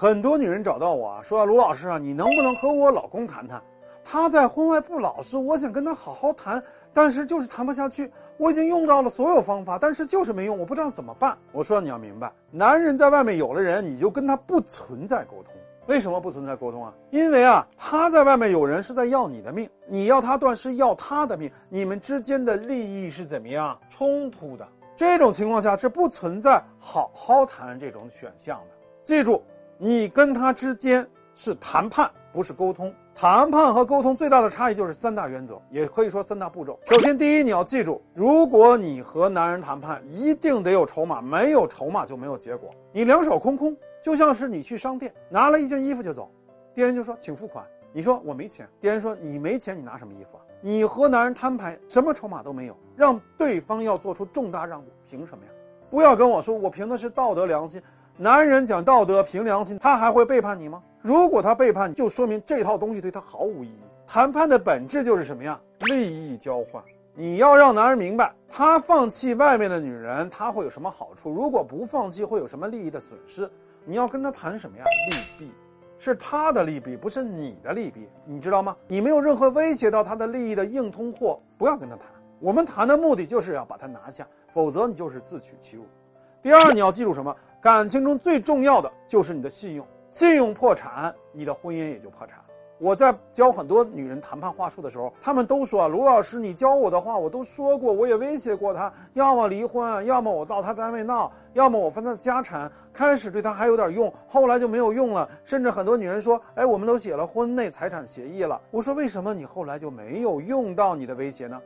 很多女人找到我啊，说卢老师啊，你能不能和我老公谈谈？他在婚外不老实，我想跟他好好谈，但是就是谈不下去。我已经用到了所有方法，但是就是没用，我不知道怎么办。我说你要明白，男人在外面有了人，你就跟他不存在沟通。为什么不存在沟通啊？因为啊，他在外面有人是在要你的命，你要他断是要他的命，你们之间的利益是怎么样冲突的？这种情况下是不存在好好谈这种选项的。记住，你跟他之间是谈判，不是沟通。谈判和沟通最大的差异就是三大原则，也可以说三大步骤。首先，第一，你要记住，如果你和男人谈判，一定得有筹码，没有筹码就没有结果。你两手空空，就像是你去商店拿了一件衣服就走，店员就说请付款，你说我没钱，店员说你没钱，你拿什么衣服啊？你和男人摊牌，什么筹码都没有，让对方要做出重大让步，凭什么呀？不要跟我说我凭的是道德良心。男人讲道德、凭良心，他还会背叛你吗？如果他背叛你，就说明这套东西对他毫无意义。谈判的本质就是什么呀？利益交换。你要让男人明白，他放弃外面的女人，他会有什么好处？如果不放弃，会有什么利益的损失？你要跟他谈什么呀？利弊，是他的利弊，不是你的利弊，你知道吗？你没有任何威胁到他的利益的硬通货，不要跟他谈。我们谈的目的就是要把他拿下，否则你就是自取其辱。第二，你要记住什么？感情中最重要的就是你的信用，信用破产，你的婚姻也就破产。我在教很多女人谈判话术的时候，她们都说：“卢老师，你教我的话我都说过，我也威胁过他，要么离婚，要么我到他单位闹，要么我分他的家产。开始对他还有点用，后来就没有用了。甚至很多女人说：‘哎，我们都写了婚内财产协议了。’我说：为什么你后来就没有用到你的威胁呢？”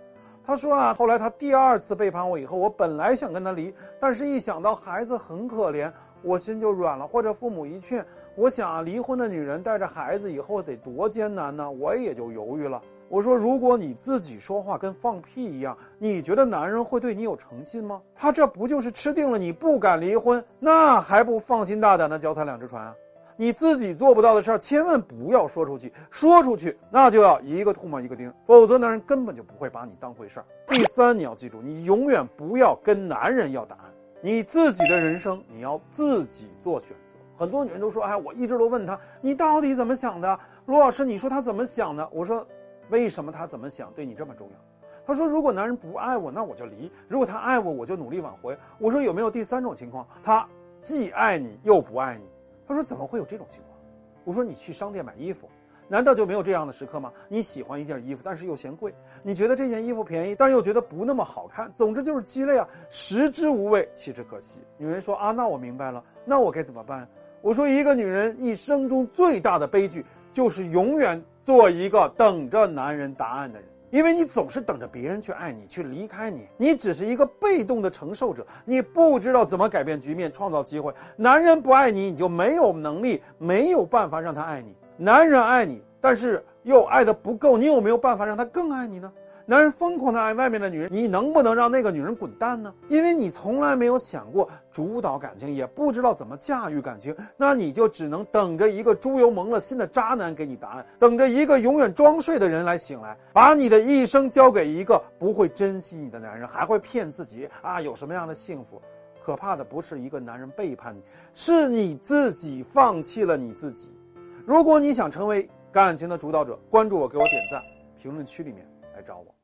他说啊，后来他第二次背叛我以后，我本来想跟他离，但是一想到孩子很可怜，我心就软了。或者父母一劝，我想啊，离婚的女人带着孩子以后得多艰难呢，我也就犹豫了。我说，如果你自己说话跟放屁一样，你觉得男人会对你有诚信吗？他这不就是吃定了你不敢离婚，那还不放心大胆的脚踩两只船啊？你自己做不到的事儿，千万不要说出去。说出去，那就要一个唾沫一个钉，否则男人根本就不会把你当回事儿。第三，你要记住，你永远不要跟男人要答案，你自己的人生你要自己做选择。很多女人都说：“哎，我一直都问他，你到底怎么想的？”罗老师，你说他怎么想的？我说：“为什么他怎么想对你这么重要？”他说：“如果男人不爱我，那我就离；如果他爱我，我就努力挽回。”我说：“有没有第三种情况？他既爱你又不爱你？”他说：“怎么会有这种情况？”我说：“你去商店买衣服，难道就没有这样的时刻吗？你喜欢一件衣服，但是又嫌贵；你觉得这件衣服便宜，但是又觉得不那么好看。总之就是鸡肋啊，食之无味，弃之可惜。”女人说：“啊，那我明白了，那我该怎么办？”我说：“一个女人一生中最大的悲剧，就是永远做一个等着男人答案的人。”因为你总是等着别人去爱你，去离开你，你只是一个被动的承受者，你不知道怎么改变局面，创造机会。男人不爱你，你就没有能力，没有办法让他爱你。男人爱你，但是又爱的不够，你有没有办法让他更爱你呢？男人疯狂的爱外面的女人，你能不能让那个女人滚蛋呢？因为你从来没有想过主导感情，也不知道怎么驾驭感情，那你就只能等着一个猪油蒙了心的渣男给你答案，等着一个永远装睡的人来醒来，把你的一生交给一个不会珍惜你的男人，还会骗自己啊有什么样的幸福？可怕的不是一个男人背叛你，是你自己放弃了你自己。如果你想成为感情的主导者，关注我，给我点赞，评论区里面找我。